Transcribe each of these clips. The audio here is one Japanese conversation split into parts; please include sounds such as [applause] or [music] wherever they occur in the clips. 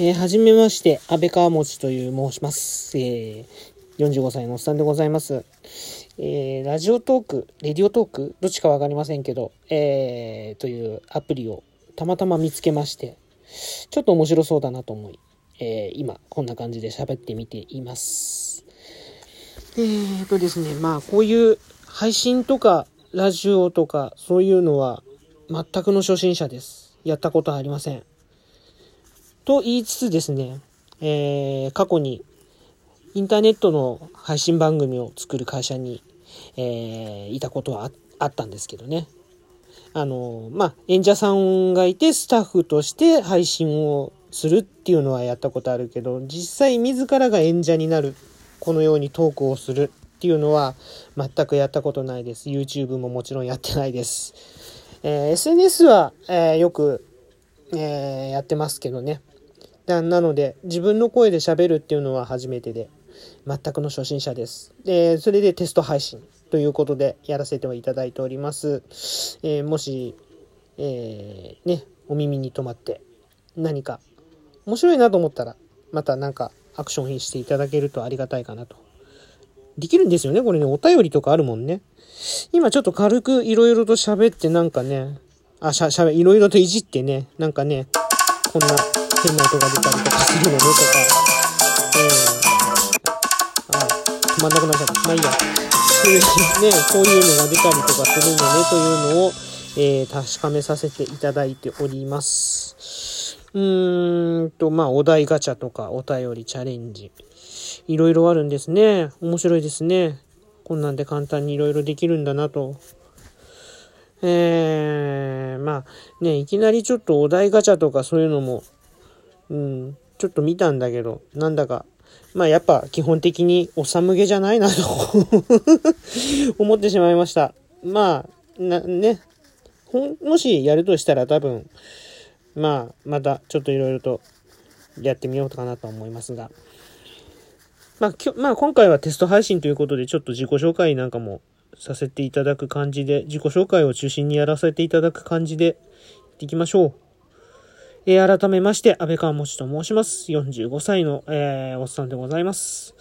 えー、はじめまして、安倍川持という申します。えー、45歳のおっさんでございます。えー、ラジオトーク、レディオトーク、どっちかわかりませんけど、えー、というアプリをたまたま見つけまして、ちょっと面白そうだなと思い、えー、今、こんな感じで喋ってみています。えーとですね、まあ、こういう配信とか、ラジオとか、そういうのは、全くの初心者です。やったことありません。と言いつつですね、えー、過去にインターネットの配信番組を作る会社に、えー、いたことはあったんですけどね。あの、まあ、演者さんがいてスタッフとして配信をするっていうのはやったことあるけど、実際自らが演者になる、このようにトークをするっていうのは全くやったことないです。YouTube ももちろんやってないです。えー、SNS は、えー、よく、えー、やってますけどね。なので、自分の声で喋るっていうのは初めてで、全くの初心者です。で、それでテスト配信ということでやらせていただいております。えー、もし、えー、ね、お耳に留まって何か面白いなと思ったら、またなんかアクションしていただけるとありがたいかなと。できるんですよね、これね、お便りとかあるもんね。今ちょっと軽くいろいろと喋ってなんかね、あ、しゃ、しゃべ、いろいろといじってね、なんかね、こんな変な音が出たりとかするのねとか、うん、あ、止まんなくなっちゃった。まあいいや。そういうね、こういうのが出たりとかするのねというのを、えー、確かめさせていただいております。うーんと、まあ、お題ガチャとか、お便りチャレンジ。いろいろあるんですね。面白いですね。こんなんで簡単にいろいろできるんだなと。えー、まあね、いきなりちょっとお題ガチャとかそういうのもうん、ちょっと見たんだけど、なんだか、まあやっぱ基本的におさむげじゃないなと [laughs] 思ってしまいました。まあ、ね、もしやるとしたら多分、まあ、またちょっといろいろとやってみようかなと思いますが。まあ、きょまあ、今回はテスト配信ということで、ちょっと自己紹介なんかもさせていただく感じで、自己紹介を中心にやらせていただく感じで、いきましょう。えー、改めまして、安倍川もちと申します。45歳の、えー、おっさんでございます。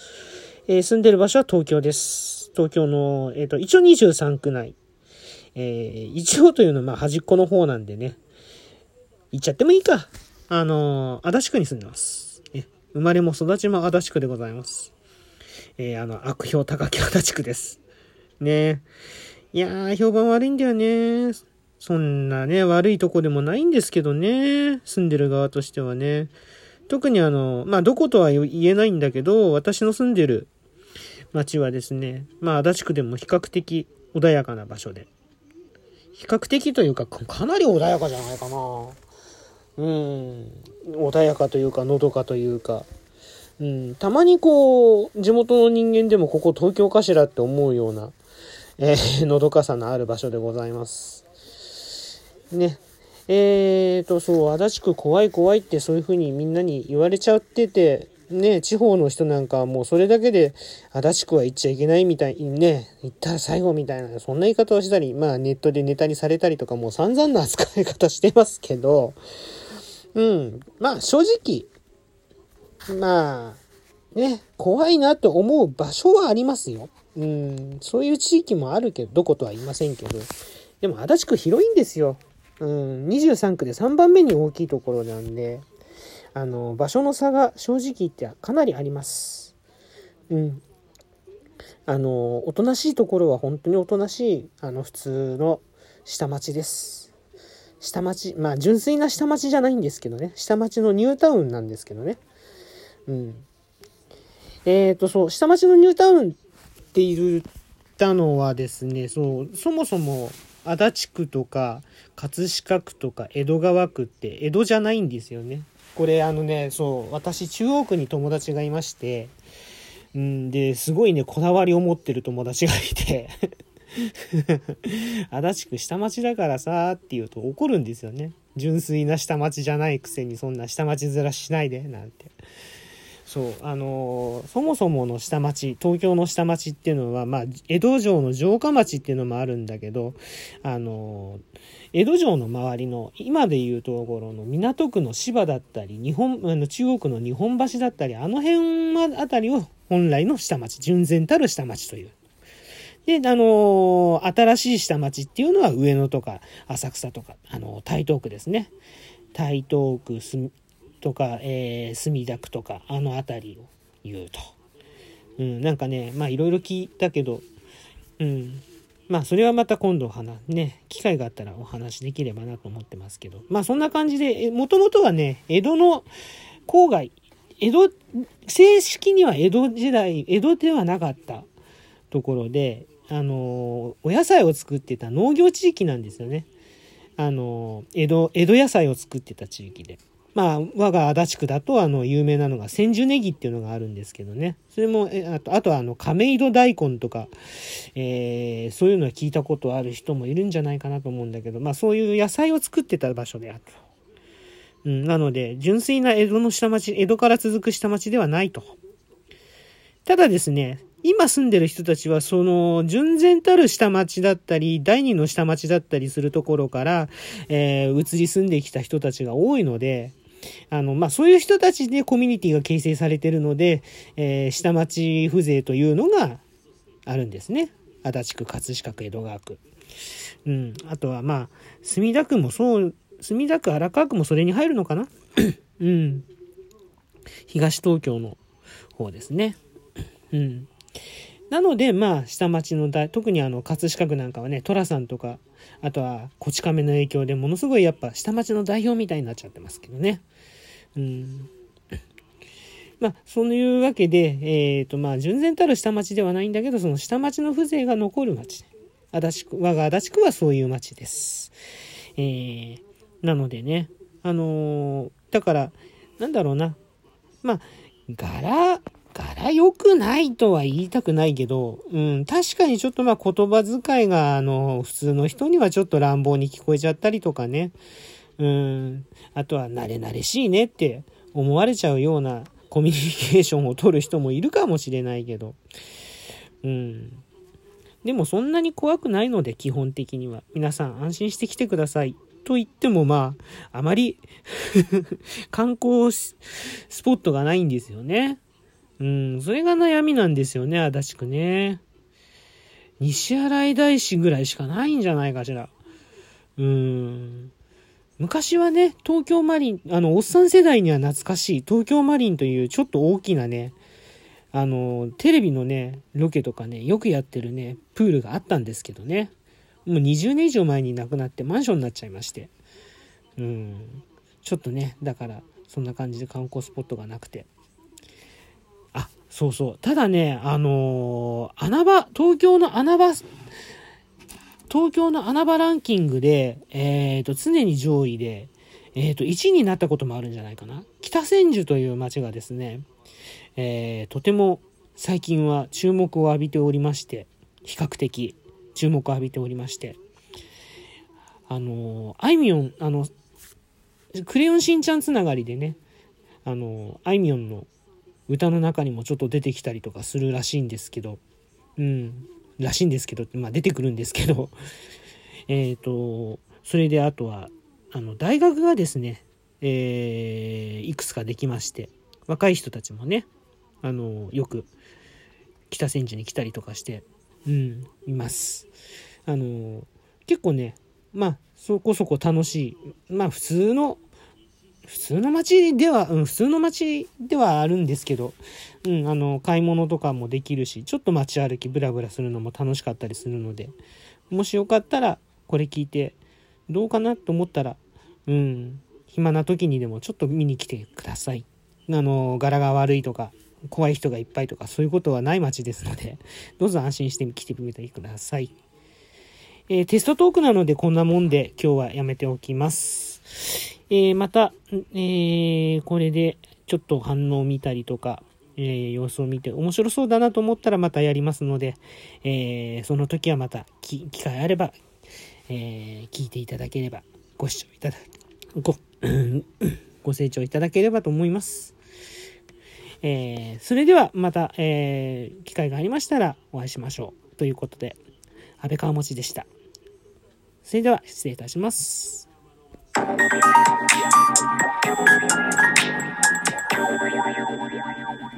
えー、住んでる場所は東京です。東京の、えっ、と、一応23区内。え一応というのは、まあ、端っこの方なんでね。行っちゃってもいいか。あの足立区に住んでます。え生まれも育ちも足立区でございます。えあの、悪評高き足立区です。ねいやー、評判悪いんだよね。そんなね、悪いとこでもないんですけどね、住んでる側としてはね。特にあの、まあ、どことは言えないんだけど、私の住んでる町はですね、まあ、足立区でも比較的穏やかな場所で。比較的というか、かなり穏やかじゃないかな。うん。穏やかというか、のどかというか。うん。たまにこう、地元の人間でもここ東京かしらって思うような、えー、[laughs] のどかさのある場所でございます。ね。えーと、そう、足立区怖い怖いってそういう風にみんなに言われちゃってて、ね、地方の人なんかはもうそれだけで足立区は行っちゃいけないみたいにね、行ったら最後みたいな、そんな言い方をしたり、まあネットでネタにされたりとかもう散々な扱い方してますけど、うん、まあ正直、まあ、ね、怖いなと思う場所はありますよ。うん、そういう地域もあるけど、どことは言いませんけど、でも足立区広いんですよ。うん、23区で3番目に大きいところなんで、あの、場所の差が正直言ってはかなりあります。うん。あの、おとなしいところは本当におとなしい、あの、普通の下町です。下町、まあ、純粋な下町じゃないんですけどね。下町のニュータウンなんですけどね。うん。えっ、ー、と、そう、下町のニュータウンって言ったのはですね、そう、そもそも、足立区とか葛飾区とか江戸川区って江戸じゃないんですよね。これあのね、そう、私中央区に友達がいまして、うんで、すごいね、こだわりを持ってる友達がいて足立区下町だからさって言うと怒るんですよね。純粋な下町じゃないくせにそんな下町面しないで、なんて。そう、あのーそもそもの下町、東京の下町っていうのは、まあ、江戸城の城下町っていうのもあるんだけど、あのー江戸城の周りの、今でいうところの港区の芝だったり、日本、あの中央区の日本橋だったり、あの辺あたりを本来の下町、純然たる下町という。で、あのー新しい下町っていうのは上野とか浅草とか、あのー台東区ですね。台東区すとか、えー墨田区とか、あの辺りを言うと。うん、なんかね、まあいろいろ聞いたけど、うん。まあそれはまた今度話、ね、機会があったらお話できればなと思ってますけど。まあそんな感じで、もともとはね、江戸の郊外、江戸、正式には江戸時代、江戸ではなかったところで、あの、お野菜を作ってた農業地域なんですよね。あの、江戸、江戸野菜を作ってた地域で。まあ、我が足立区だと、あの、有名なのが千住ネギっていうのがあるんですけどね。それも、えあと、あとは、あの、亀戸大根とか、えーそういうのは聞いたことある人もいるんじゃないかなと思うんだけど、まあ、そういう野菜を作ってた場所であると。うん、なので、純粋な江戸の下町、江戸から続く下町ではないと。ただですね、今住んでる人たちは、その、純然たる下町だったり、第二の下町だったりするところから、えー移り住んできた人たちが多いので、あの、まあ、そういう人たちでコミュニティが形成されてるので、えー下町風情というのがあるんですね。足立区、葛飾区、江戸川区。うん。あとは、まあ、墨田区もそう、墨田区、荒川区もそれに入るのかな？うん。東東京の方ですね。うん。なので、まあ、下町の大、特にあの、葛飾区なんかはね、寅さんとか、あとは、こち亀の影響でものすごいやっぱ、下町の代表みたいになっちゃってますけどね。うん。まあ、そういうわけで、えっ、と、まあ、純然たる下町ではないんだけど、その下町の風情が残る町。足立区、我が足立区はそういう町です。えー、なのでね、あのーだから、なんだろうな。まあ、柄、柄良くないとは言いたくないけど、うん、確かにちょっとまあ言葉遣いが、あの、普通の人にはちょっと乱暴に聞こえちゃったりとかね。うん、あとは慣れ慣れしいねって思われちゃうようなコミュニケーションを取る人もいるかもしれないけど。うん。でもそんなに怖くないので、基本的には。皆さん安心して来てください。と言ってもまあ、あまり [laughs] 観光スポットがないんですよね。うん、それが悩みなんですよね、足立区ね。西新井大師ぐらいしかないんじゃないかしら。うん。昔はね、東京マリン、あの、おっさん世代には懐かしい、東京マリンというちょっと大きなね、あの、テレビのね、ロケとかね、よくやってるね、プールがあったんですけどね。もう20年以上前に亡くなってマンションになっちゃいまして。うん。ちょっとね、だから、そんな感じで観光スポットがなくて。そうそう。ただね、あのー穴場、東京の穴場、東京の穴場ランキングで、えっ、と、常に上位で、えっ、と、1位になったこともあるんじゃないかな。北千住という街がですね、えーとても最近は注目を浴びておりまして、比較的注目を浴びておりまして、あのあいみょん、あの、クレヨンしんちゃんつながりでね、あのあいみょんの歌の中にもちょっと出てきたりとかするらしいんですけど、うん、らしいんですけど、まあ出てくるんですけど、[laughs] えっと、それであとは、あの、大学がですね、えーいくつかできまして、若い人たちもね、あの、よく北千住に来たりとかして、うん、います。あの、結構ね、まあ、そこそこ楽しい。まあ、普通の、普通の街では、うん、普通の街ではあるんですけど、うん、あの、買い物とかもできるし、ちょっと街歩きブラブラするのも楽しかったりするので、もしよかったら、これ聞いて、どうかなと思ったら、うん、暇な時にでもちょっと見に来てください。あの、柄が悪いとか、怖い人がいっぱいとか、そういうことはない街ですので、どうぞ安心して来てみてください。えーテストトークなのでこんなもんで今日はやめておきます。えーまた、えーこれでちょっと反応を見たりとか、えー様子を見て面白そうだなと思ったらまたやりますので、えその時はまた機会あれば、え聞いていただければ、ご視聴いただ、ご、[coughs] ご清聴いただければと思います。え、それではまた、えー、機会がありましたらお会いしましょう。ということで、安倍川持でした。それでは失礼いたします。Thank you.